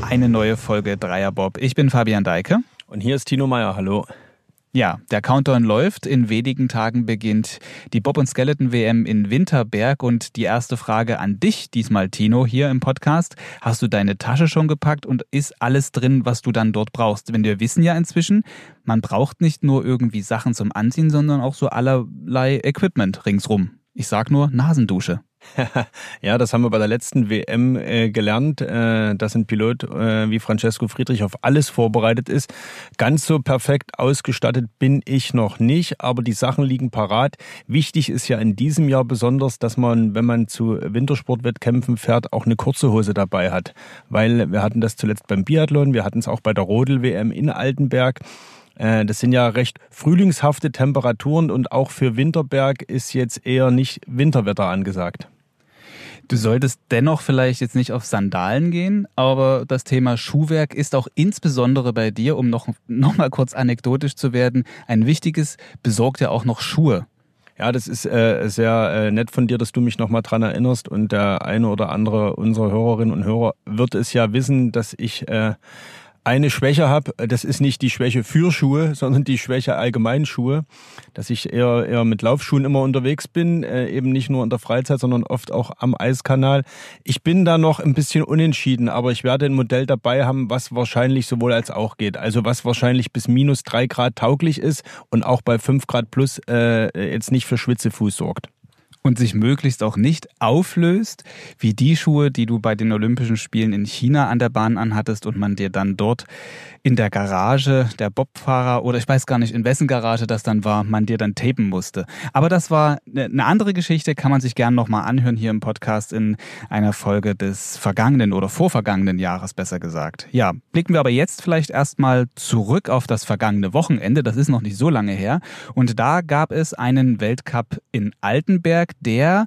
Eine neue Folge Dreierbob. Ich bin Fabian Deike. Und hier ist Tino Meyer. Hallo. Ja, der Countdown läuft. In wenigen Tagen beginnt die Bob und Skeleton WM in Winterberg. Und die erste Frage an dich diesmal, Tino, hier im Podcast. Hast du deine Tasche schon gepackt und ist alles drin, was du dann dort brauchst? Denn wir wissen ja inzwischen, man braucht nicht nur irgendwie Sachen zum Anziehen, sondern auch so allerlei Equipment ringsrum. Ich sag nur Nasendusche. ja, das haben wir bei der letzten WM äh, gelernt, äh, dass ein Pilot äh, wie Francesco Friedrich auf alles vorbereitet ist. Ganz so perfekt ausgestattet bin ich noch nicht, aber die Sachen liegen parat. Wichtig ist ja in diesem Jahr besonders, dass man, wenn man zu Wintersportwettkämpfen fährt, auch eine kurze Hose dabei hat. Weil wir hatten das zuletzt beim Biathlon, wir hatten es auch bei der Rodel-WM in Altenberg. Äh, das sind ja recht frühlingshafte Temperaturen und auch für Winterberg ist jetzt eher nicht Winterwetter angesagt. Du solltest dennoch vielleicht jetzt nicht auf Sandalen gehen, aber das Thema Schuhwerk ist auch insbesondere bei dir, um noch, noch mal kurz anekdotisch zu werden, ein wichtiges, besorgt ja auch noch Schuhe. Ja, das ist äh, sehr äh, nett von dir, dass du mich nochmal dran erinnerst. Und der eine oder andere unserer Hörerinnen und Hörer wird es ja wissen, dass ich äh, eine Schwäche habe, das ist nicht die Schwäche für Schuhe, sondern die Schwäche allgemein Schuhe, dass ich eher, eher mit Laufschuhen immer unterwegs bin, äh, eben nicht nur in der Freizeit, sondern oft auch am Eiskanal. Ich bin da noch ein bisschen unentschieden, aber ich werde ein Modell dabei haben, was wahrscheinlich sowohl als auch geht. Also was wahrscheinlich bis minus drei Grad tauglich ist und auch bei fünf Grad plus äh, jetzt nicht für Schwitzefuß sorgt und sich möglichst auch nicht auflöst, wie die Schuhe, die du bei den Olympischen Spielen in China an der Bahn anhattest und man dir dann dort in der Garage der Bobfahrer oder ich weiß gar nicht, in wessen Garage das dann war, man dir dann tapen musste. Aber das war ne, eine andere Geschichte, kann man sich gerne nochmal anhören hier im Podcast in einer Folge des vergangenen oder vorvergangenen Jahres, besser gesagt. Ja, blicken wir aber jetzt vielleicht erstmal zurück auf das vergangene Wochenende. Das ist noch nicht so lange her. Und da gab es einen Weltcup in Altenberg, der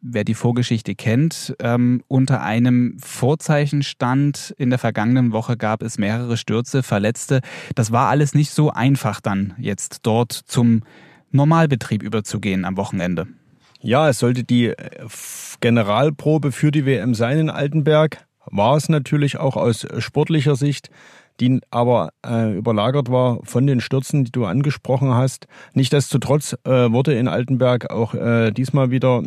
wer die Vorgeschichte kennt, ähm, unter einem Vorzeichen stand. In der vergangenen Woche gab es mehrere Stürze, Verletzte. Das war alles nicht so einfach dann jetzt dort zum Normalbetrieb überzugehen am Wochenende. Ja, es sollte die äh, Generalprobe für die WM sein in Altenberg. War es natürlich auch aus sportlicher Sicht die aber äh, überlagert war von den Stürzen, die du angesprochen hast. Nichtsdestotrotz äh, wurde in Altenberg auch äh, diesmal wieder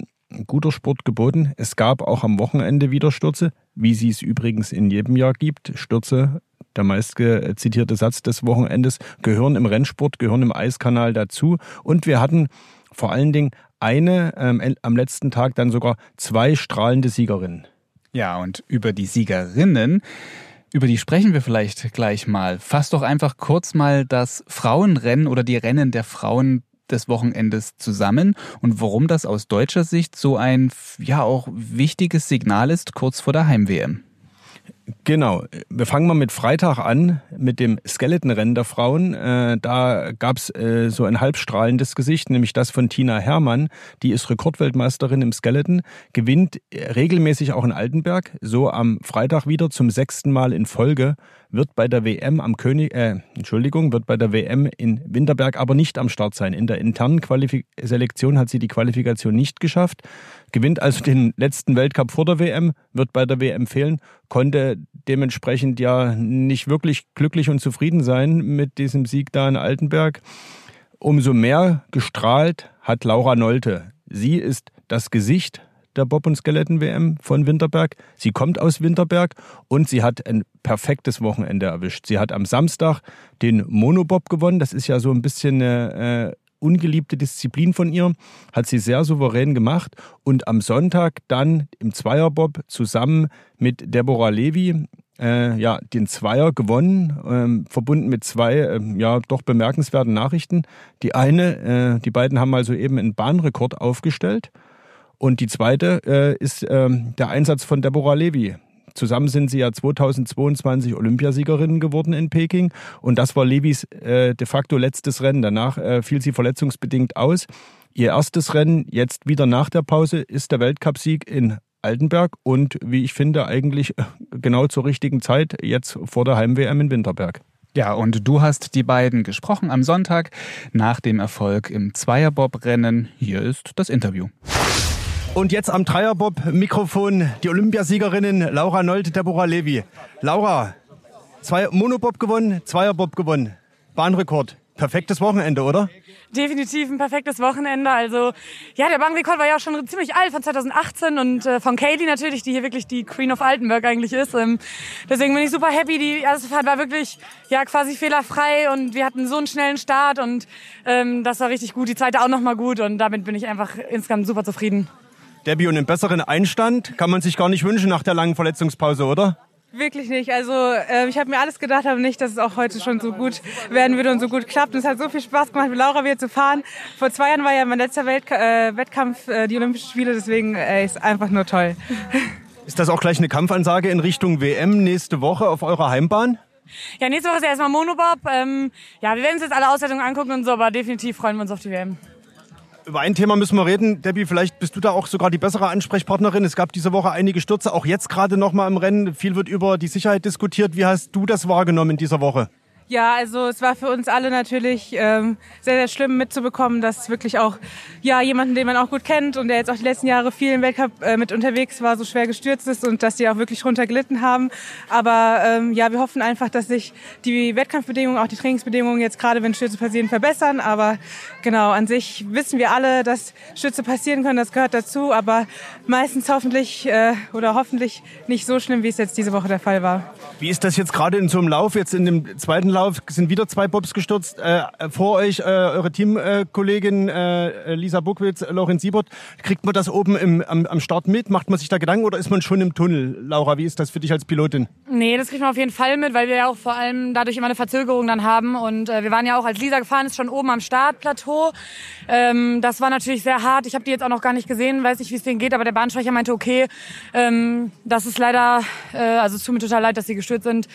guter Sport geboten. Es gab auch am Wochenende wieder Stürze, wie sie es übrigens in jedem Jahr gibt. Stürze, der meist zitierte Satz des Wochenendes, gehören im Rennsport, gehören im Eiskanal dazu. Und wir hatten vor allen Dingen eine, ähm, am letzten Tag dann sogar zwei strahlende Siegerinnen. Ja, und über die Siegerinnen über die sprechen wir vielleicht gleich mal. Fass doch einfach kurz mal das Frauenrennen oder die Rennen der Frauen des Wochenendes zusammen und warum das aus deutscher Sicht so ein ja auch wichtiges Signal ist kurz vor der Heim-WM. Genau. Wir fangen mal mit Freitag an, mit dem Skeletonrennen der Frauen. Äh, da gab's äh, so ein halbstrahlendes Gesicht, nämlich das von Tina Herrmann. Die ist Rekordweltmeisterin im Skeleton, gewinnt regelmäßig auch in Altenberg, so am Freitag wieder zum sechsten Mal in Folge wird bei der WM am König, äh, Entschuldigung, wird bei der WM in Winterberg aber nicht am Start sein. In der internen Qualifik Selektion hat sie die Qualifikation nicht geschafft, gewinnt also den letzten Weltcup vor der WM, wird bei der WM fehlen, konnte dementsprechend ja nicht wirklich glücklich und zufrieden sein mit diesem Sieg da in Altenberg. Umso mehr gestrahlt hat Laura Nolte. Sie ist das Gesicht der Bob- und Skeleton-WM von Winterberg. Sie kommt aus Winterberg und sie hat ein perfektes Wochenende erwischt. Sie hat am Samstag den Monobob gewonnen. Das ist ja so ein bisschen eine äh, ungeliebte Disziplin von ihr. Hat sie sehr souverän gemacht. Und am Sonntag dann im Zweierbob zusammen mit Deborah Levy äh, ja, den Zweier gewonnen, ähm, verbunden mit zwei äh, ja doch bemerkenswerten Nachrichten. Die eine, äh, die beiden haben also eben einen Bahnrekord aufgestellt und die zweite äh, ist äh, der Einsatz von Deborah Levy. Zusammen sind sie ja 2022 Olympiasiegerinnen geworden in Peking und das war Levis äh, de facto letztes Rennen. Danach äh, fiel sie verletzungsbedingt aus. Ihr erstes Rennen, jetzt wieder nach der Pause, ist der Weltcupsieg in Altenberg und wie ich finde eigentlich äh, genau zur richtigen Zeit, jetzt vor der Heim-WM in Winterberg. Ja, und du hast die beiden gesprochen am Sonntag nach dem Erfolg im Zweierbob-Rennen. Hier ist das Interview. Und jetzt am Dreierbob-Mikrofon die Olympiasiegerinnen Laura Nolte, Deborah Levi. Laura, zwei Monobob gewonnen, Zweierbob gewonnen. Bahnrekord. Perfektes Wochenende, oder? Definitiv ein perfektes Wochenende. Also ja, der Bahnrekord war ja auch schon ziemlich alt von 2018 und äh, von Kaylee natürlich, die hier wirklich die Queen of Altenburg eigentlich ist. Ähm, deswegen bin ich super happy. Die erste Fahrt war wirklich ja quasi fehlerfrei und wir hatten so einen schnellen Start und ähm, das war richtig gut. Die zweite auch noch mal gut und damit bin ich einfach insgesamt super zufrieden. Debbie, und einen besseren Einstand kann man sich gar nicht wünschen nach der langen Verletzungspause, oder? Wirklich nicht. Also äh, ich habe mir alles gedacht, aber nicht, dass es auch heute schon so gut werden würde und so gut klappt. Und es hat so viel Spaß gemacht, mit Laura wieder zu fahren. Vor zwei Jahren war ja mein letzter Welt äh, Wettkampf äh, die Olympischen Spiele, deswegen äh, ist einfach nur toll. Ist das auch gleich eine Kampfansage in Richtung WM nächste Woche auf eurer Heimbahn? Ja, nächste Woche ist ja erstmal Monobob. Ähm, ja, wir werden uns jetzt alle Auswertungen angucken und so, aber definitiv freuen wir uns auf die WM. Über ein Thema müssen wir reden. Debbie, vielleicht bist du da auch sogar die bessere Ansprechpartnerin. Es gab diese Woche einige Stürze, auch jetzt gerade noch mal im Rennen. Viel wird über die Sicherheit diskutiert. Wie hast du das wahrgenommen in dieser Woche? Ja, also es war für uns alle natürlich ähm, sehr, sehr schlimm mitzubekommen, dass wirklich auch ja jemanden, den man auch gut kennt und der jetzt auch die letzten Jahre viel im Weltcup äh, mit unterwegs war, so schwer gestürzt ist und dass die auch wirklich runter gelitten haben. Aber ähm, ja, wir hoffen einfach, dass sich die Wettkampfbedingungen, auch die Trainingsbedingungen jetzt gerade, wenn Stürze passieren, verbessern. Aber genau, an sich wissen wir alle, dass Stürze passieren können, das gehört dazu. Aber meistens hoffentlich äh, oder hoffentlich nicht so schlimm, wie es jetzt diese Woche der Fall war. Wie ist das jetzt gerade in so einem Lauf, jetzt in dem zweiten Lauf? Lauf sind wieder zwei Bobs gestürzt. Äh, vor euch äh, eure Teamkollegin äh, Lisa Buckwitz, Lorenz Siebert. Kriegt man das oben im, am, am Start mit? Macht man sich da Gedanken oder ist man schon im Tunnel? Laura, wie ist das für dich als Pilotin? Nee, das kriegt man auf jeden Fall mit, weil wir ja auch vor allem dadurch immer eine Verzögerung dann haben. Und äh, wir waren ja auch, als Lisa gefahren ist, schon oben am Startplateau. Ähm, das war natürlich sehr hart. Ich habe die jetzt auch noch gar nicht gesehen, weiß nicht, wie es denen geht, aber der Bahnsprecher meinte, okay, ähm, das ist leider, äh, also es tut mir total leid, dass sie gestürzt sind.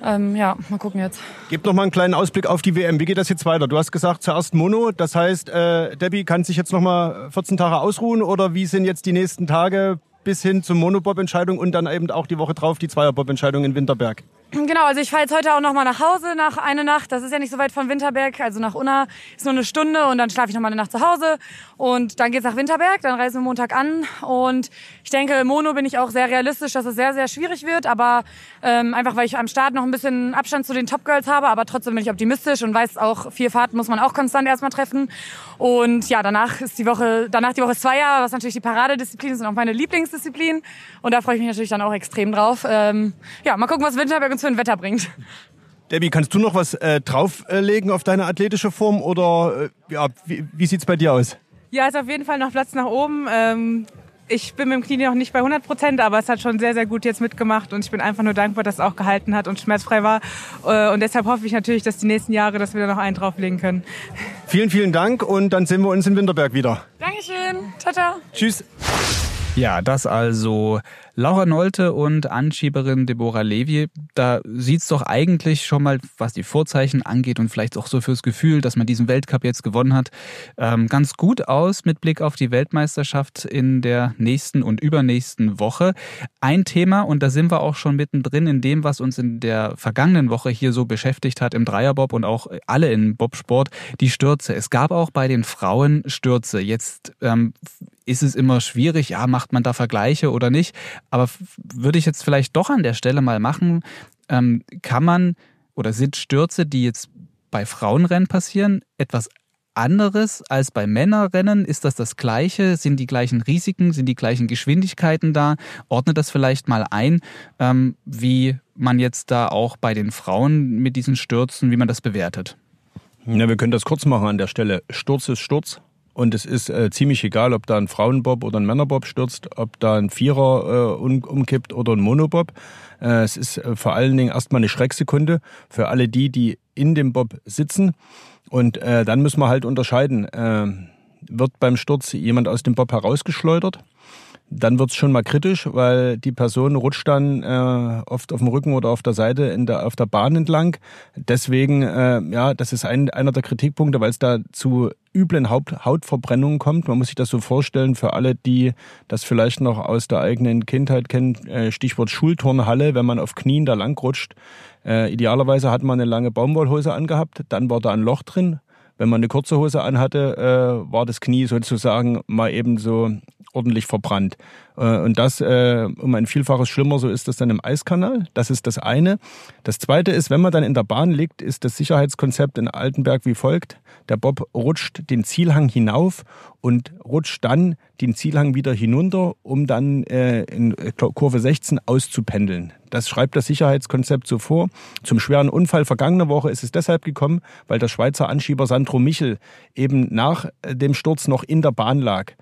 Ja, ähm, ja mal gucken jetzt. Gib noch mal einen kleinen Ausblick auf die WM. Wie geht das jetzt weiter? Du hast gesagt, zuerst Mono. Das heißt, äh, Debbie kann sich jetzt noch mal 14 Tage ausruhen oder wie sind jetzt die nächsten Tage bis hin zur Monobob-Entscheidung und dann eben auch die Woche drauf die Zweierbob-Entscheidung in Winterberg? Genau, also ich fahre jetzt heute auch noch mal nach Hause nach einer Nacht. Das ist ja nicht so weit von Winterberg, also nach Unna ist nur eine Stunde und dann schlafe ich noch mal eine Nacht zu Hause und dann geht's nach Winterberg. Dann reisen wir Montag an und ich denke, Mono bin ich auch sehr realistisch, dass es sehr sehr schwierig wird, aber ähm, einfach weil ich am Start noch ein bisschen Abstand zu den Top Girls habe, aber trotzdem bin ich optimistisch und weiß auch vier Fahrten muss man auch konstant erstmal treffen und ja danach ist die Woche danach die Woche Zweier, was natürlich die Paradedisziplin ist und auch meine Lieblingsdisziplin und da freue ich mich natürlich dann auch extrem drauf. Ähm, ja, mal gucken, was Winterberg uns für ein Wetter bringt. Debbie, kannst du noch was äh, drauflegen auf deine athletische Form oder äh, ja, wie, wie sieht's bei dir aus? Ja, ist auf jeden Fall noch Platz nach oben. Ähm, ich bin mit dem Knie noch nicht bei 100 Prozent, aber es hat schon sehr, sehr gut jetzt mitgemacht und ich bin einfach nur dankbar, dass es auch gehalten hat und schmerzfrei war. Äh, und deshalb hoffe ich natürlich, dass die nächsten Jahre, dass wir da noch einen drauflegen können. Vielen, vielen Dank und dann sehen wir uns in Winterberg wieder. Dankeschön. Ciao, ciao. Tschüss. Ja, das also Laura Nolte und Anschieberin Deborah Levi. Da sieht's doch eigentlich schon mal, was die Vorzeichen angeht und vielleicht auch so fürs Gefühl, dass man diesen Weltcup jetzt gewonnen hat, ähm, ganz gut aus mit Blick auf die Weltmeisterschaft in der nächsten und übernächsten Woche. Ein Thema, und da sind wir auch schon mittendrin in dem, was uns in der vergangenen Woche hier so beschäftigt hat im Dreierbob und auch alle in Bobsport, die Stürze. Es gab auch bei den Frauen Stürze. Jetzt ähm, ist es immer schwierig, ja, macht man da Vergleiche oder nicht. Aber würde ich jetzt vielleicht doch an der Stelle mal machen, ähm, kann man oder sind Stürze, die jetzt bei Frauenrennen passieren, etwas anderes als bei Männerrennen? Ist das das Gleiche? Sind die gleichen Risiken? Sind die gleichen Geschwindigkeiten da? Ordne das vielleicht mal ein, ähm, wie man jetzt da auch bei den Frauen mit diesen Stürzen, wie man das bewertet. Ja, wir können das kurz machen an der Stelle. Sturz ist Sturz. Und es ist äh, ziemlich egal, ob da ein Frauenbob oder ein Männerbob stürzt, ob da ein Vierer äh, um, umkippt oder ein Monobob. Äh, es ist äh, vor allen Dingen erstmal eine Schrecksekunde für alle die, die in dem Bob sitzen. Und äh, dann müssen wir halt unterscheiden. Äh, wird beim Sturz jemand aus dem Bob herausgeschleudert? Dann wird's schon mal kritisch, weil die Person rutscht dann äh, oft auf dem Rücken oder auf der Seite in der, auf der Bahn entlang. Deswegen, äh, ja, das ist ein, einer der Kritikpunkte, weil es da zu üblen Haut, Hautverbrennungen kommt. Man muss sich das so vorstellen, für alle, die das vielleicht noch aus der eigenen Kindheit kennen, äh, Stichwort Schulturnhalle, wenn man auf Knien da lang rutscht. Äh, idealerweise hat man eine lange Baumwollhose angehabt, dann war da ein Loch drin, wenn man eine kurze Hose anhatte, äh, war das Knie sozusagen mal eben so ordentlich verbrannt. Äh, und das äh, um ein Vielfaches schlimmer, so ist das dann im Eiskanal. Das ist das eine. Das zweite ist, wenn man dann in der Bahn liegt, ist das Sicherheitskonzept in Altenberg wie folgt. Der Bob rutscht den Zielhang hinauf und rutscht dann den Zielhang wieder hinunter, um dann äh, in Kurve 16 auszupendeln. Das schreibt das Sicherheitskonzept so vor. Zum schweren Unfall vergangene Woche ist es deshalb gekommen, weil der Schweizer Anschieber Sandro Michel eben nach dem Sturz noch in der Bahn lag.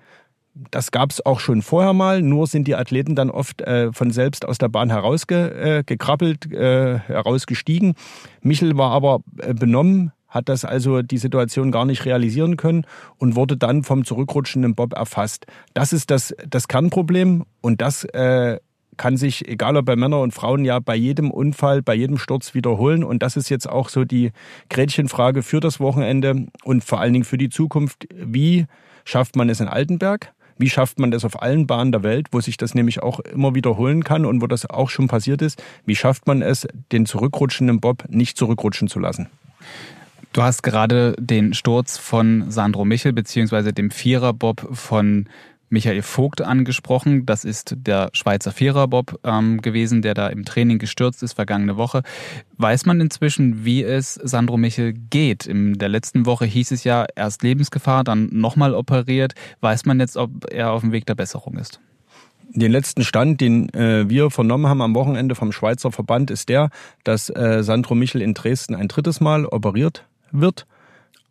Das gab es auch schon vorher mal, nur sind die Athleten dann oft äh, von selbst aus der Bahn herausgekrabbelt, äh, äh, herausgestiegen. Michel war aber äh, benommen, hat das also die Situation gar nicht realisieren können und wurde dann vom zurückrutschenden Bob erfasst. Das ist das, das Kernproblem und das äh, kann sich, egal ob bei Männern und Frauen, ja bei jedem Unfall, bei jedem Sturz wiederholen. Und das ist jetzt auch so die Gretchenfrage für das Wochenende und vor allen Dingen für die Zukunft. Wie schafft man es in Altenberg? Wie schafft man das auf allen Bahnen der Welt, wo sich das nämlich auch immer wiederholen kann und wo das auch schon passiert ist? Wie schafft man es, den zurückrutschenden Bob nicht zurückrutschen zu lassen? Du hast gerade den Sturz von Sandro Michel beziehungsweise dem Viererbob von Michael Vogt angesprochen. Das ist der Schweizer Viererbob ähm, gewesen, der da im Training gestürzt ist vergangene Woche. Weiß man inzwischen, wie es Sandro Michel geht? In der letzten Woche hieß es ja erst Lebensgefahr, dann nochmal operiert. Weiß man jetzt, ob er auf dem Weg der Besserung ist? Den letzten Stand, den äh, wir vernommen haben am Wochenende vom Schweizer Verband, ist der, dass äh, Sandro Michel in Dresden ein drittes Mal operiert wird,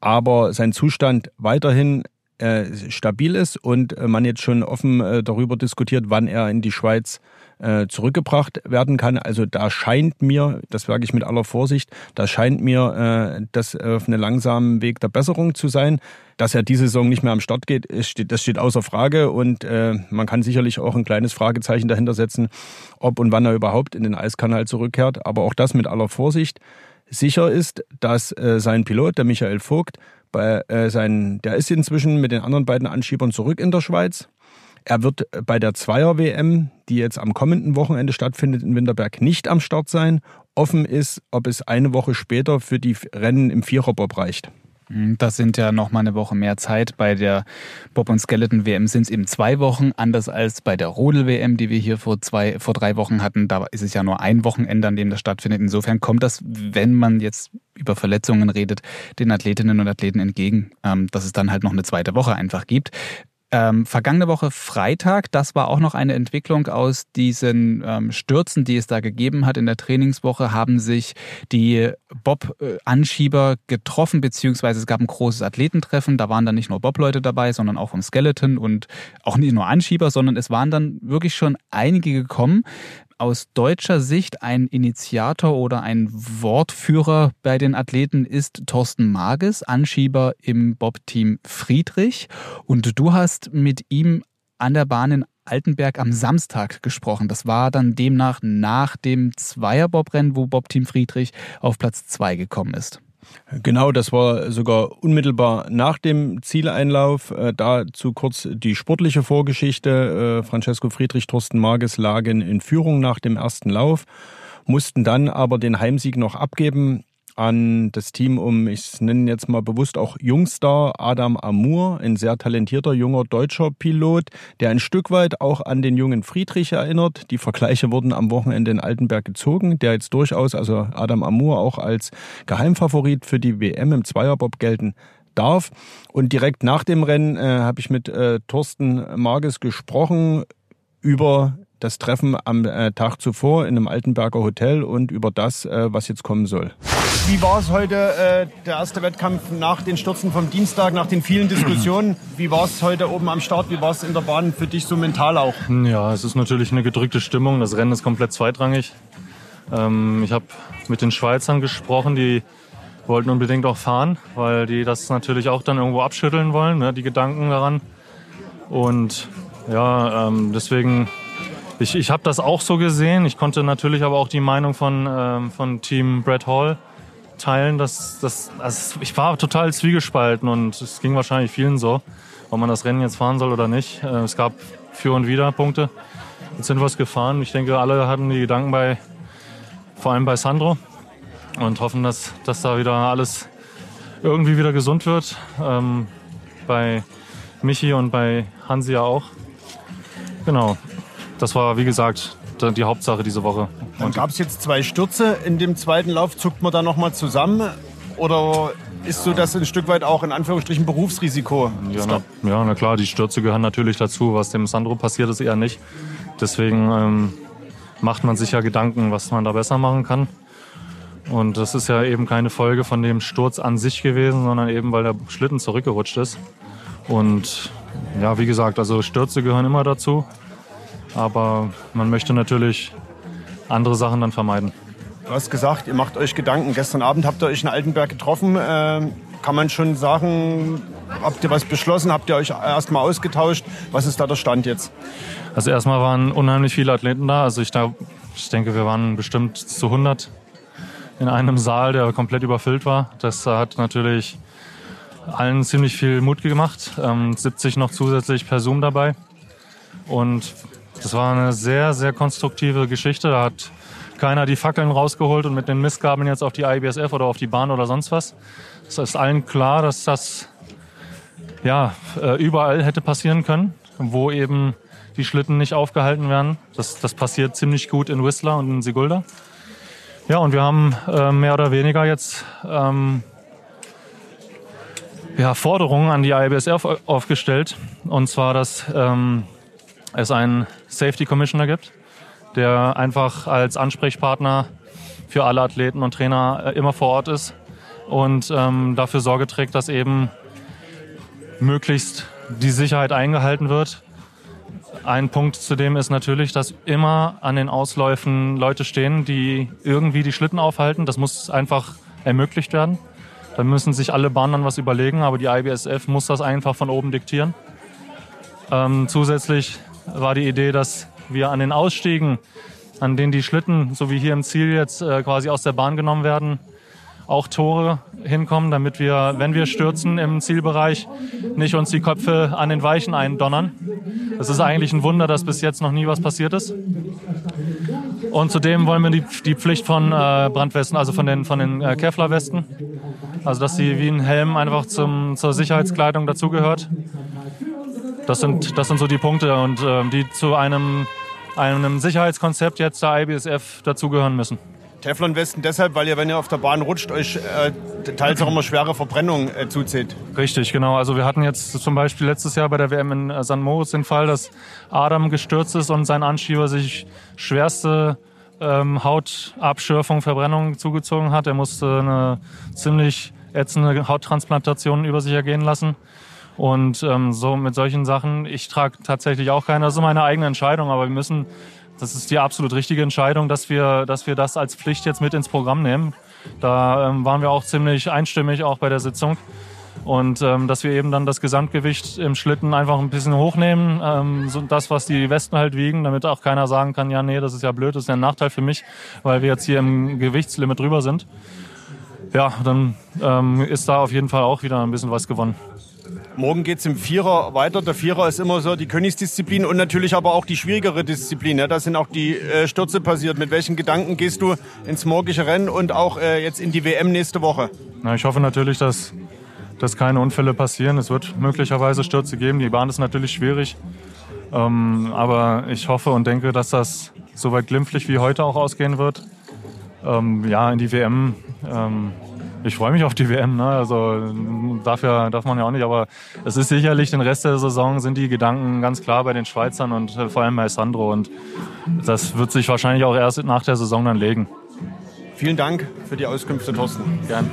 aber sein Zustand weiterhin stabil ist und äh, man jetzt schon offen äh, darüber diskutiert, wann er in die Schweiz äh, zurückgebracht werden kann. Also da scheint mir, das sage ich mit aller Vorsicht, da scheint mir äh, das auf einem langsamen Weg der Besserung zu sein. Dass er diese Saison nicht mehr am Start geht, das steht außer Frage und äh, man kann sicherlich auch ein kleines Fragezeichen dahinter setzen, ob und wann er überhaupt in den Eiskanal zurückkehrt. Aber auch das mit aller Vorsicht. Sicher ist, dass äh, sein Pilot, der Michael Vogt, bei, äh, sein, der ist inzwischen mit den anderen beiden Anschiebern zurück in der Schweiz. Er wird bei der Zweier-WM, die jetzt am kommenden Wochenende stattfindet in Winterberg, nicht am Start sein. Offen ist, ob es eine Woche später für die Rennen im Viererbob reicht. Hm, das sind ja noch mal eine Woche mehr Zeit. Bei der Bob- und Skeleton-WM sind es eben zwei Wochen, anders als bei der Rodel-WM, die wir hier vor, zwei, vor drei Wochen hatten. Da ist es ja nur ein Wochenende, an dem das stattfindet. Insofern kommt das, wenn man jetzt über Verletzungen redet, den Athletinnen und Athleten entgegen, ähm, dass es dann halt noch eine zweite Woche einfach gibt. Ähm, vergangene Woche Freitag, das war auch noch eine Entwicklung aus diesen ähm, Stürzen, die es da gegeben hat in der Trainingswoche, haben sich die Bob-Anschieber getroffen, beziehungsweise es gab ein großes Athletentreffen. Da waren dann nicht nur Bob-Leute dabei, sondern auch vom Skeleton und auch nicht nur Anschieber, sondern es waren dann wirklich schon einige gekommen aus deutscher Sicht ein Initiator oder ein Wortführer bei den Athleten ist Thorsten Mages, Anschieber im Bob-Team Friedrich. Und du hast mit ihm an der Bahn in Altenberg am Samstag gesprochen. Das war dann demnach nach dem Zweierbob-Rennen, wo Bob-Team Friedrich auf Platz zwei gekommen ist. Genau, das war sogar unmittelbar nach dem Zieleinlauf. Äh, dazu kurz die sportliche Vorgeschichte. Äh, Francesco Friedrich, Thorsten Marges lagen in Führung nach dem ersten Lauf, mussten dann aber den Heimsieg noch abgeben an das Team um, ich nenne jetzt mal bewusst auch Jungstar Adam Amour, ein sehr talentierter junger deutscher Pilot, der ein Stück weit auch an den jungen Friedrich erinnert. Die Vergleiche wurden am Wochenende in Altenberg gezogen, der jetzt durchaus, also Adam Amour auch als Geheimfavorit für die WM im Zweierbob gelten darf. Und direkt nach dem Rennen äh, habe ich mit äh, Thorsten Marges gesprochen über das Treffen am äh, Tag zuvor in einem Altenberger Hotel und über das, äh, was jetzt kommen soll. Wie war es heute, äh, der erste Wettkampf nach den Stürzen vom Dienstag, nach den vielen Diskussionen? Wie war es heute oben am Start? Wie war es in der Bahn für dich so mental auch? Ja, es ist natürlich eine gedrückte Stimmung. Das Rennen ist komplett zweitrangig. Ähm, ich habe mit den Schweizern gesprochen, die wollten unbedingt auch fahren, weil die das natürlich auch dann irgendwo abschütteln wollen, ne, die Gedanken daran. Und ja, ähm, deswegen ich, ich habe das auch so gesehen. Ich konnte natürlich aber auch die Meinung von, ähm, von Team Brad Hall teilen. Dass, dass, also ich war total zwiegespalten und es ging wahrscheinlich vielen so, ob man das Rennen jetzt fahren soll oder nicht. Äh, es gab für und wieder Punkte. Jetzt sind wir es gefahren. Ich denke, alle hatten die Gedanken bei, vor allem bei Sandro und hoffen, dass, dass da wieder alles irgendwie wieder gesund wird. Ähm, bei Michi und bei Hansi ja auch. Genau. Das war, wie gesagt, die Hauptsache diese Woche. Dann gab es jetzt zwei Stürze. In dem zweiten Lauf zuckt man da nochmal zusammen? Oder ist so das ein Stück weit auch in Anführungsstrichen Berufsrisiko? Ja na, ja, na klar, die Stürze gehören natürlich dazu. Was dem Sandro passiert ist, eher nicht. Deswegen ähm, macht man sich ja Gedanken, was man da besser machen kann. Und das ist ja eben keine Folge von dem Sturz an sich gewesen, sondern eben, weil der Schlitten zurückgerutscht ist. Und ja, wie gesagt, also Stürze gehören immer dazu. Aber man möchte natürlich andere Sachen dann vermeiden. Du hast gesagt, ihr macht euch Gedanken. Gestern Abend habt ihr euch in Altenberg getroffen. Ähm, kann man schon sagen, habt ihr was beschlossen? Habt ihr euch erstmal ausgetauscht? Was ist da der Stand jetzt? Also erstmal waren unheimlich viele Athleten da. Also ich, da, ich denke, wir waren bestimmt zu 100 in einem Saal, der komplett überfüllt war. Das hat natürlich allen ziemlich viel Mut gemacht. Ähm, 70 noch zusätzlich per Zoom dabei. Und das war eine sehr, sehr konstruktive Geschichte. Da hat keiner die Fackeln rausgeholt und mit den Mistgabeln jetzt auf die IBSF oder auf die Bahn oder sonst was. Es ist allen klar, dass das ja, äh, überall hätte passieren können, wo eben die Schlitten nicht aufgehalten werden. Das, das passiert ziemlich gut in Whistler und in Sigulda. Ja, und wir haben äh, mehr oder weniger jetzt ähm, ja, Forderungen an die IBSF aufgestellt. Und zwar, dass ähm, es einen Safety Commissioner gibt, der einfach als Ansprechpartner für alle Athleten und Trainer äh, immer vor Ort ist und ähm, dafür Sorge trägt, dass eben möglichst die Sicherheit eingehalten wird. Ein Punkt zudem ist natürlich, dass immer an den Ausläufen Leute stehen, die irgendwie die Schlitten aufhalten. Das muss einfach ermöglicht werden. Da müssen sich alle Bahnen dann was überlegen, aber die IBSF muss das einfach von oben diktieren. Ähm, zusätzlich war die Idee, dass wir an den Ausstiegen, an denen die Schlitten, so wie hier im Ziel jetzt äh, quasi aus der Bahn genommen werden, auch Tore hinkommen, damit wir, wenn wir stürzen im Zielbereich, nicht uns die Köpfe an den Weichen eindonnern. Das ist eigentlich ein Wunder, dass bis jetzt noch nie was passiert ist. Und zudem wollen wir die, die Pflicht von äh, Brandwesten, also von den, von den äh, Kevlar-Westen, also dass sie wie ein Helm einfach zum, zur Sicherheitskleidung dazugehört. Das sind, das sind so die Punkte und äh, die zu einem, einem Sicherheitskonzept jetzt der IBSF dazugehören müssen. Teflonwesten deshalb, weil ihr, wenn ihr auf der Bahn rutscht, euch äh, teils auch immer schwere Verbrennungen äh, zuzieht. Richtig, genau. Also wir hatten jetzt zum Beispiel letztes Jahr bei der WM in äh, St. Moritz den Fall, dass Adam gestürzt ist und sein Anschieber sich schwerste ähm, Hautabschürfung, Verbrennung zugezogen hat. Er musste eine ziemlich ätzende Hauttransplantation über sich ergehen lassen. Und ähm, so mit solchen Sachen, ich trage tatsächlich auch keine, das ist meine eigene Entscheidung, aber wir müssen das ist die absolut richtige Entscheidung, dass wir, dass wir das als Pflicht jetzt mit ins Programm nehmen. Da ähm, waren wir auch ziemlich einstimmig auch bei der Sitzung. Und ähm, dass wir eben dann das Gesamtgewicht im Schlitten einfach ein bisschen hochnehmen, ähm, so das, was die Westen halt wiegen, damit auch keiner sagen kann, ja, nee, das ist ja blöd, das ist ja ein Nachteil für mich, weil wir jetzt hier im Gewichtslimit drüber sind. Ja, dann ähm, ist da auf jeden Fall auch wieder ein bisschen was gewonnen. Morgen geht es im Vierer weiter. Der Vierer ist immer so die Königsdisziplin und natürlich aber auch die schwierigere Disziplin. Ja, da sind auch die äh, Stürze passiert. Mit welchen Gedanken gehst du ins morgige Rennen und auch äh, jetzt in die WM nächste Woche? Na, ich hoffe natürlich, dass, dass keine Unfälle passieren. Es wird möglicherweise Stürze geben. Die Bahn ist natürlich schwierig. Ähm, aber ich hoffe und denke, dass das soweit glimpflich wie heute auch ausgehen wird. Ähm, ja, in die WM. Ähm, ich freue mich auf die WM. Ne? Also dafür darf man ja auch nicht. Aber es ist sicherlich den Rest der Saison sind die Gedanken ganz klar bei den Schweizern und äh, vor allem bei Sandro. Und das wird sich wahrscheinlich auch erst nach der Saison dann legen. Vielen Dank für die Auskünfte, Thorsten. Gern.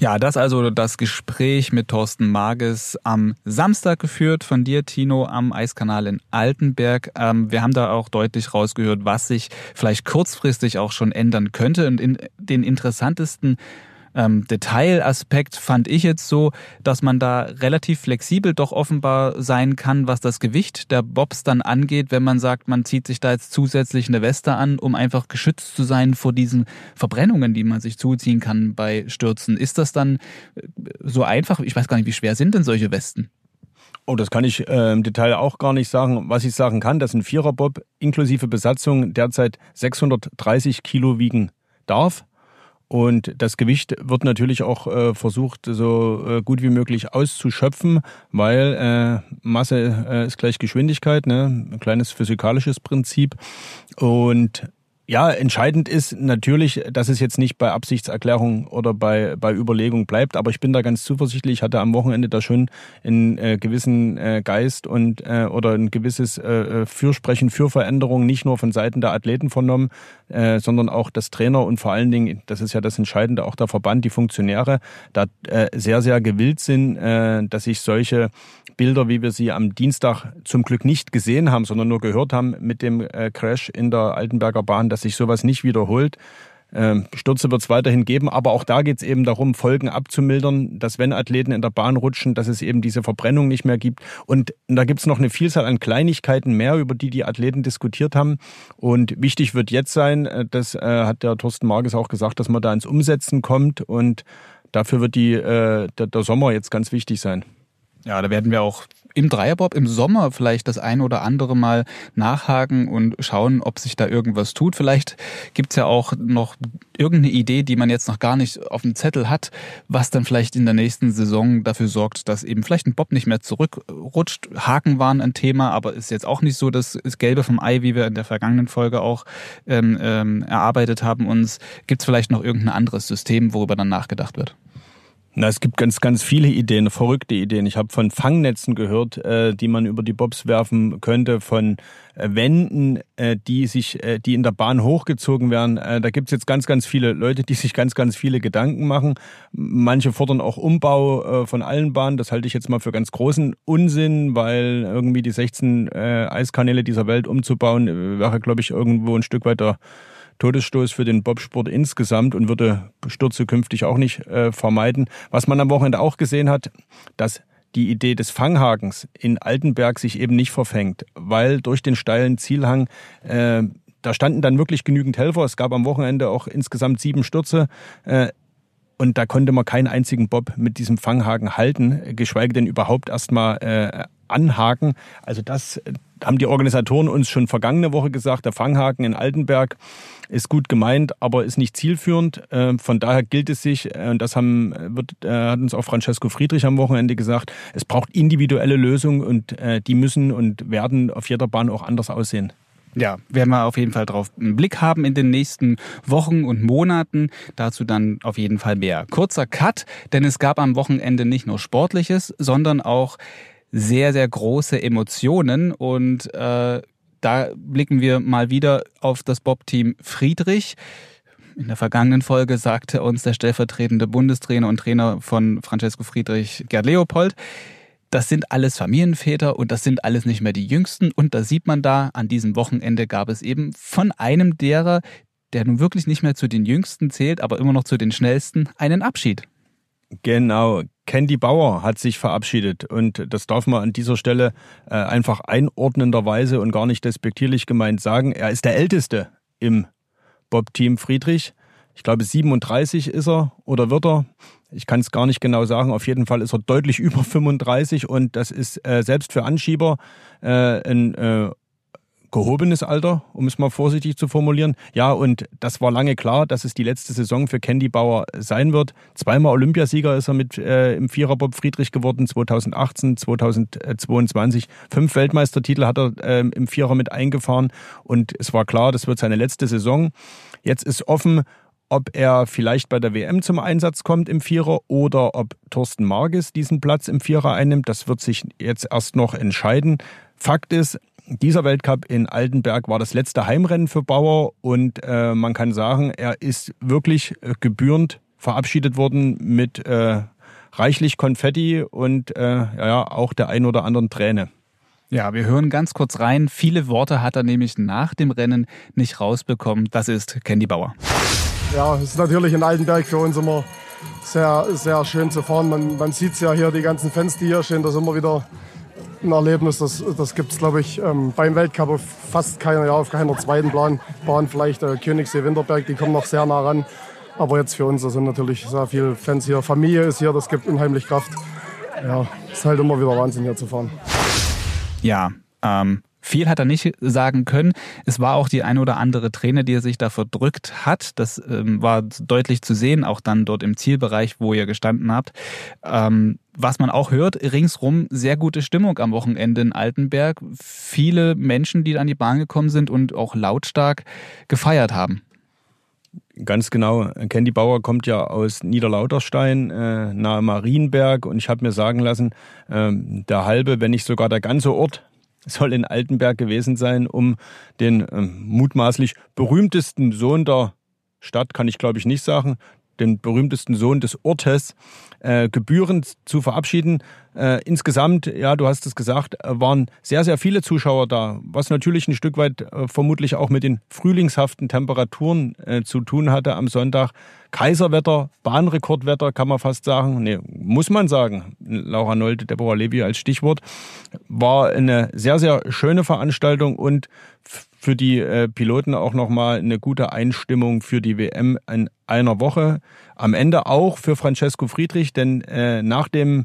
Ja, das also das Gespräch mit Thorsten Marges am Samstag geführt von dir, Tino, am Eiskanal in Altenberg. Ähm, wir haben da auch deutlich rausgehört, was sich vielleicht kurzfristig auch schon ändern könnte. Und in den interessantesten ähm, Detailaspekt fand ich jetzt so, dass man da relativ flexibel doch offenbar sein kann, was das Gewicht der Bobs dann angeht, wenn man sagt, man zieht sich da jetzt zusätzlich eine Weste an, um einfach geschützt zu sein vor diesen Verbrennungen, die man sich zuziehen kann bei Stürzen. Ist das dann äh, so einfach? Ich weiß gar nicht, wie schwer sind denn solche Westen? Oh, das kann ich äh, im Detail auch gar nicht sagen. Was ich sagen kann, dass ein Viererbob inklusive Besatzung derzeit 630 Kilo wiegen darf. Und das Gewicht wird natürlich auch äh, versucht, so äh, gut wie möglich auszuschöpfen, weil äh, Masse äh, ist gleich Geschwindigkeit, ne? ein kleines physikalisches Prinzip. Und ja, entscheidend ist natürlich, dass es jetzt nicht bei Absichtserklärung oder bei, bei Überlegung bleibt, aber ich bin da ganz zuversichtlich. Ich hatte am Wochenende da schon einen äh, gewissen äh, Geist und äh, oder ein gewisses äh, äh Fürsprechen für Veränderungen, nicht nur von Seiten der Athleten vernommen, äh, sondern auch das Trainer und vor allen Dingen, das ist ja das Entscheidende, auch der Verband, die Funktionäre, da äh, sehr, sehr gewillt sind, äh, dass sich solche Bilder, wie wir sie am Dienstag zum Glück nicht gesehen haben, sondern nur gehört haben mit dem äh, Crash in der Altenberger Bahn, dass sich sowas nicht wiederholt. Ähm, Stürze wird es weiterhin geben, aber auch da geht es eben darum, Folgen abzumildern, dass wenn Athleten in der Bahn rutschen, dass es eben diese Verbrennung nicht mehr gibt. Und da gibt es noch eine Vielzahl an Kleinigkeiten mehr, über die die Athleten diskutiert haben. Und wichtig wird jetzt sein, äh, das äh, hat der Thorsten Marges auch gesagt, dass man da ins Umsetzen kommt. Und dafür wird die, äh, der Sommer jetzt ganz wichtig sein. Ja, da werden wir auch im Dreierbob im Sommer vielleicht das ein oder andere Mal nachhaken und schauen, ob sich da irgendwas tut. Vielleicht gibt's ja auch noch irgendeine Idee, die man jetzt noch gar nicht auf dem Zettel hat, was dann vielleicht in der nächsten Saison dafür sorgt, dass eben vielleicht ein Bob nicht mehr zurückrutscht. Haken waren ein Thema, aber ist jetzt auch nicht so das Gelbe vom Ei, wie wir in der vergangenen Folge auch ähm, ähm, erarbeitet haben uns. Gibt's vielleicht noch irgendein anderes System, worüber dann nachgedacht wird? Na, es gibt ganz, ganz viele Ideen, verrückte Ideen. Ich habe von Fangnetzen gehört, äh, die man über die Bobs werfen könnte, von äh, Wänden, äh, die sich, äh, die in der Bahn hochgezogen werden. Äh, da gibt's jetzt ganz, ganz viele Leute, die sich ganz, ganz viele Gedanken machen. Manche fordern auch Umbau äh, von allen Bahnen. Das halte ich jetzt mal für ganz großen Unsinn, weil irgendwie die 16 äh, Eiskanäle dieser Welt umzubauen, äh, wäre, glaube ich, irgendwo ein Stück weiter Todesstoß für den Bobsport insgesamt und würde Stürze künftig auch nicht äh, vermeiden. Was man am Wochenende auch gesehen hat, dass die Idee des Fanghakens in Altenberg sich eben nicht verfängt, weil durch den steilen Zielhang äh, da standen dann wirklich genügend Helfer. Es gab am Wochenende auch insgesamt sieben Stürze. Äh, und da konnte man keinen einzigen Bob mit diesem Fanghaken halten, geschweige denn überhaupt erstmal äh, anhaken. Also das haben die Organisatoren uns schon vergangene Woche gesagt. Der Fanghaken in Altenberg ist gut gemeint, aber ist nicht zielführend. Ähm, von daher gilt es sich, äh, und das haben, wird, äh, hat uns auch Francesco Friedrich am Wochenende gesagt, es braucht individuelle Lösungen und äh, die müssen und werden auf jeder Bahn auch anders aussehen. Ja, werden wir auf jeden Fall drauf einen Blick haben in den nächsten Wochen und Monaten. Dazu dann auf jeden Fall mehr. Kurzer Cut, denn es gab am Wochenende nicht nur Sportliches, sondern auch sehr, sehr große Emotionen und äh, da blicken wir mal wieder auf das Bob-Team Friedrich. In der vergangenen Folge sagte uns der stellvertretende Bundestrainer und Trainer von Francesco Friedrich, Gerd Leopold, das sind alles Familienväter und das sind alles nicht mehr die Jüngsten. Und da sieht man da, an diesem Wochenende gab es eben von einem derer, der nun wirklich nicht mehr zu den Jüngsten zählt, aber immer noch zu den Schnellsten, einen Abschied. Genau, Candy Bauer hat sich verabschiedet und das darf man an dieser Stelle äh, einfach einordnenderweise und gar nicht despektierlich gemeint sagen. Er ist der Älteste im Bob-Team Friedrich. Ich glaube 37 ist er oder wird er. Ich kann es gar nicht genau sagen. Auf jeden Fall ist er deutlich über 35 und das ist äh, selbst für Anschieber äh, ein äh, gehobenes Alter, um es mal vorsichtig zu formulieren. Ja, und das war lange klar, dass es die letzte Saison für Candy Bauer sein wird. Zweimal Olympiasieger ist er mit äh, im Viererbob Friedrich geworden, 2018, 2022. Fünf Weltmeistertitel hat er äh, im Vierer mit eingefahren und es war klar, das wird seine letzte Saison. Jetzt ist offen, ob er vielleicht bei der WM zum Einsatz kommt im Vierer oder ob Thorsten Marges diesen Platz im Vierer einnimmt. Das wird sich jetzt erst noch entscheiden. Fakt ist, dieser Weltcup in Altenberg war das letzte Heimrennen für Bauer und äh, man kann sagen, er ist wirklich äh, gebührend verabschiedet worden mit äh, reichlich Konfetti und äh, ja, auch der ein oder anderen Träne. Ja, wir hören ganz kurz rein. Viele Worte hat er nämlich nach dem Rennen nicht rausbekommen. Das ist Candy Bauer. Ja, es ist natürlich in Altenberg für uns immer sehr, sehr schön zu fahren. Man, man sieht es ja hier, die ganzen Fans, die hier stehen, das ist immer wieder ein Erlebnis. Das, das gibt es, glaube ich, ähm, beim Weltcup auf fast keiner, ja, auf keiner zweiten Bahn. Bahn vielleicht äh, Königssee Winterberg, die kommen noch sehr nah ran. Aber jetzt für uns, da sind natürlich sehr viele Fans hier. Familie ist hier, das gibt unheimlich Kraft. Ja, ist halt immer wieder Wahnsinn hier zu fahren. Ja, ähm, Viel hat er nicht sagen können. Es war auch die eine oder andere Träne, die er sich da verdrückt hat. Das ähm, war deutlich zu sehen, auch dann dort im Zielbereich, wo ihr gestanden habt. Ähm, was man auch hört, ringsrum sehr gute Stimmung am Wochenende in Altenberg. Viele Menschen, die an die Bahn gekommen sind und auch lautstark gefeiert haben. Ganz genau. Candy Bauer kommt ja aus Niederlauterstein, äh, nahe Marienberg. Und ich habe mir sagen lassen, äh, der halbe, wenn nicht sogar der ganze Ort soll in Altenberg gewesen sein, um den ähm, mutmaßlich berühmtesten Sohn der Stadt, kann ich glaube ich nicht sagen, den berühmtesten Sohn des Ortes, äh, gebührend zu verabschieden. Äh, insgesamt, ja, du hast es gesagt, waren sehr, sehr viele Zuschauer da, was natürlich ein Stück weit äh, vermutlich auch mit den frühlingshaften Temperaturen äh, zu tun hatte am Sonntag. Kaiserwetter, Bahnrekordwetter kann man fast sagen. Nee, muss man sagen. Laura Nolte, Deborah Levy als Stichwort. War eine sehr, sehr schöne Veranstaltung und für die äh, Piloten auch nochmal eine gute Einstimmung für die WM in einer Woche. Am Ende auch für Francesco Friedrich, denn äh, nach dem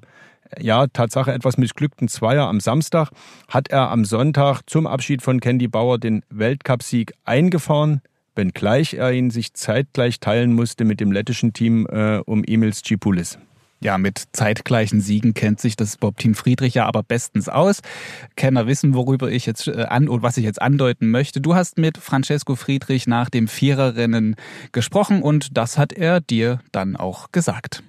ja, Tatsache etwas missglückten Zweier am Samstag hat er am Sonntag zum Abschied von Candy Bauer den Weltcupsieg eingefahren, wenngleich er ihn sich zeitgleich teilen musste mit dem lettischen Team äh, um Emils Cipoulis. Ja, mit zeitgleichen Siegen kennt sich das Bob-Team Friedrich ja aber bestens aus. Kenner wissen, worüber ich jetzt äh, an und was ich jetzt andeuten möchte. Du hast mit Francesco Friedrich nach dem Viererrennen gesprochen und das hat er dir dann auch gesagt.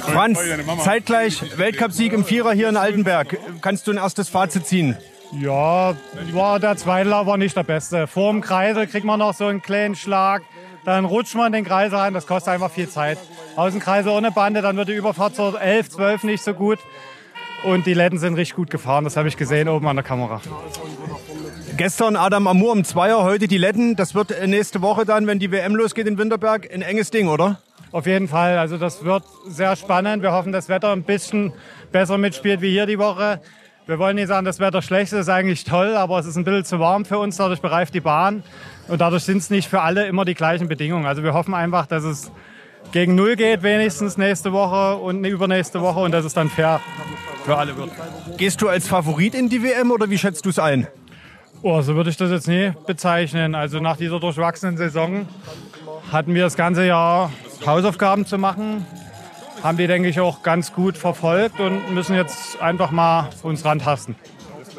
Franz, zeitgleich Weltcupsieg im Vierer hier in Altenberg. Kannst du ein erstes Fazit ziehen? Ja, war der zweite Lauf war nicht der beste. Vor dem Kreisel kriegt man noch so einen kleinen Schlag, dann rutscht man den Kreisel rein, das kostet einfach viel Zeit. Außenkreise ohne Bande, dann wird die Überfahrt so 11, 12 nicht so gut. Und die Letten sind richtig gut gefahren, das habe ich gesehen oben an der Kamera. Gestern Adam Amur im Zweier, heute die Letten. Das wird nächste Woche dann, wenn die WM losgeht in Winterberg, ein enges Ding, oder? Auf jeden Fall. Also das wird sehr spannend. Wir hoffen, das Wetter ein bisschen besser mitspielt wie hier die Woche. Wir wollen nicht sagen, das Wetter schlecht ist, eigentlich toll, aber es ist ein bisschen zu warm für uns, dadurch bereift die Bahn. Und dadurch sind es nicht für alle immer die gleichen Bedingungen. Also wir hoffen einfach, dass es gegen Null geht, wenigstens nächste Woche und übernächste Woche und dass es dann fair für alle wird. Gehst du als Favorit in die WM oder wie schätzt du es ein? Oh, so würde ich das jetzt nie bezeichnen. Also nach dieser durchwachsenen Saison hatten wir das ganze Jahr Hausaufgaben zu machen. Haben die, denke ich, auch ganz gut verfolgt und müssen jetzt einfach mal uns rantasten.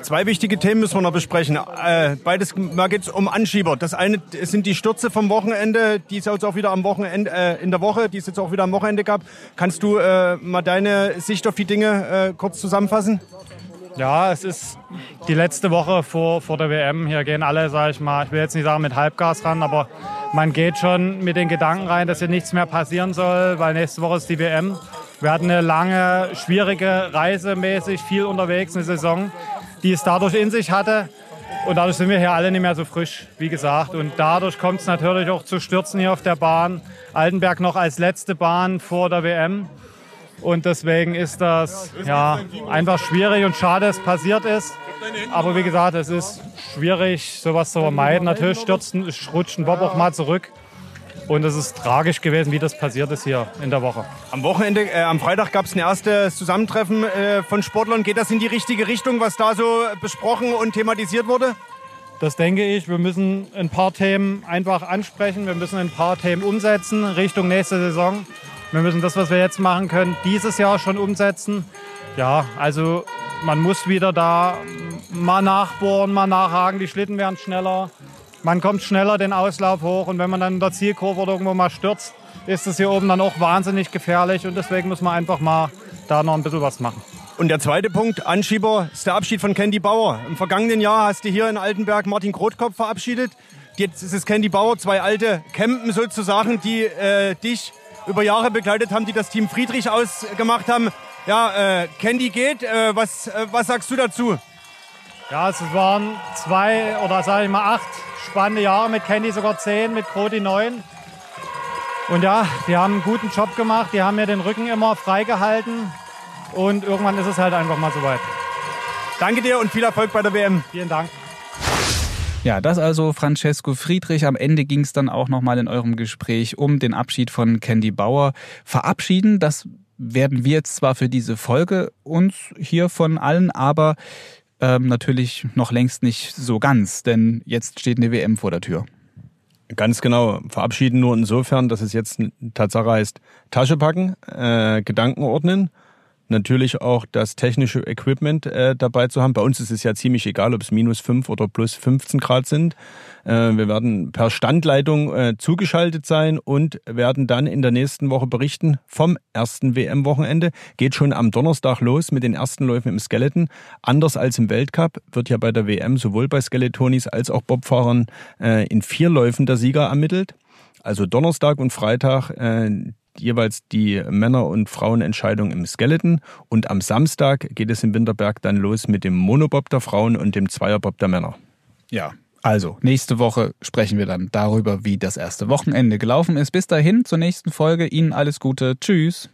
Zwei wichtige Themen müssen wir noch besprechen. Äh, beides mal geht es um Anschieber. Das eine sind die Stürze vom Wochenende, die es jetzt auch wieder am Wochenende äh, in der Woche, die es jetzt auch wieder am Wochenende gab. Kannst du äh, mal deine Sicht auf die Dinge äh, kurz zusammenfassen? Ja, es ist die letzte Woche vor, vor der WM. Hier gehen alle, sage ich mal, ich will jetzt nicht sagen mit Halbgas ran, aber man geht schon mit den Gedanken rein, dass hier nichts mehr passieren soll, weil nächste Woche ist die WM. Wir hatten eine lange, schwierige Reise mäßig, viel unterwegs, eine Saison die es dadurch in sich hatte. Und dadurch sind wir hier alle nicht mehr so frisch, wie gesagt. Und dadurch kommt es natürlich auch zu Stürzen hier auf der Bahn. Altenberg noch als letzte Bahn vor der WM. Und deswegen ist das ja, einfach schwierig und schade, dass es passiert ist. Aber wie gesagt, es ist schwierig, sowas zu vermeiden. Natürlich stürzt, rutscht ein Bob auch mal zurück. Und es ist tragisch gewesen, wie das passiert ist hier in der Woche. Am Wochenende, äh, am Freitag gab es ein erstes Zusammentreffen äh, von Sportlern. Geht das in die richtige Richtung, was da so besprochen und thematisiert wurde? Das denke ich. Wir müssen ein paar Themen einfach ansprechen. Wir müssen ein paar Themen umsetzen Richtung nächste Saison. Wir müssen das, was wir jetzt machen können, dieses Jahr schon umsetzen. Ja, also man muss wieder da mal nachbohren, mal nachhaken. Die Schlitten werden schneller man kommt schneller den Auslauf hoch und wenn man dann in der Zielkurve oder irgendwo mal stürzt, ist es hier oben dann auch wahnsinnig gefährlich und deswegen muss man einfach mal da noch ein bisschen was machen. Und der zweite Punkt, Anschieber, ist der Abschied von Candy Bauer. Im vergangenen Jahr hast du hier in Altenberg Martin Grotkopf verabschiedet. Jetzt ist es Candy Bauer, zwei alte Campen sozusagen, die äh, dich über Jahre begleitet haben, die das Team Friedrich ausgemacht haben. Ja, äh, Candy geht. Äh, was, äh, was sagst du dazu? Ja, es waren zwei oder sage ich mal acht spannende Jahre mit Candy, sogar zehn, mit Kroti neun. Und ja, die haben einen guten Job gemacht, die haben mir den Rücken immer freigehalten und irgendwann ist es halt einfach mal soweit. Danke dir und viel Erfolg bei der WM. Vielen Dank. Ja, das also Francesco Friedrich. Am Ende ging es dann auch nochmal in eurem Gespräch um den Abschied von Candy Bauer. Verabschieden, das werden wir jetzt zwar für diese Folge uns hier von allen, aber ähm, natürlich noch längst nicht so ganz, denn jetzt steht eine WM vor der Tür. Ganz genau. Verabschieden nur insofern, dass es jetzt Tatsache heißt, Tasche packen, äh, Gedanken ordnen natürlich auch das technische Equipment äh, dabei zu haben. Bei uns ist es ja ziemlich egal, ob es minus 5 oder plus 15 Grad sind. Äh, wir werden per Standleitung äh, zugeschaltet sein und werden dann in der nächsten Woche berichten vom ersten WM-Wochenende. Geht schon am Donnerstag los mit den ersten Läufen im Skeleton. Anders als im Weltcup wird ja bei der WM sowohl bei Skeletonis als auch Bobfahrern äh, in vier Läufen der Sieger ermittelt. Also Donnerstag und Freitag äh, jeweils die Männer- und Frauenentscheidung im Skeleton. Und am Samstag geht es im Winterberg dann los mit dem Monobob der Frauen und dem Zweierbob der Männer. Ja, also nächste Woche sprechen wir dann darüber, wie das erste Wochenende gelaufen ist. Bis dahin zur nächsten Folge. Ihnen alles Gute. Tschüss.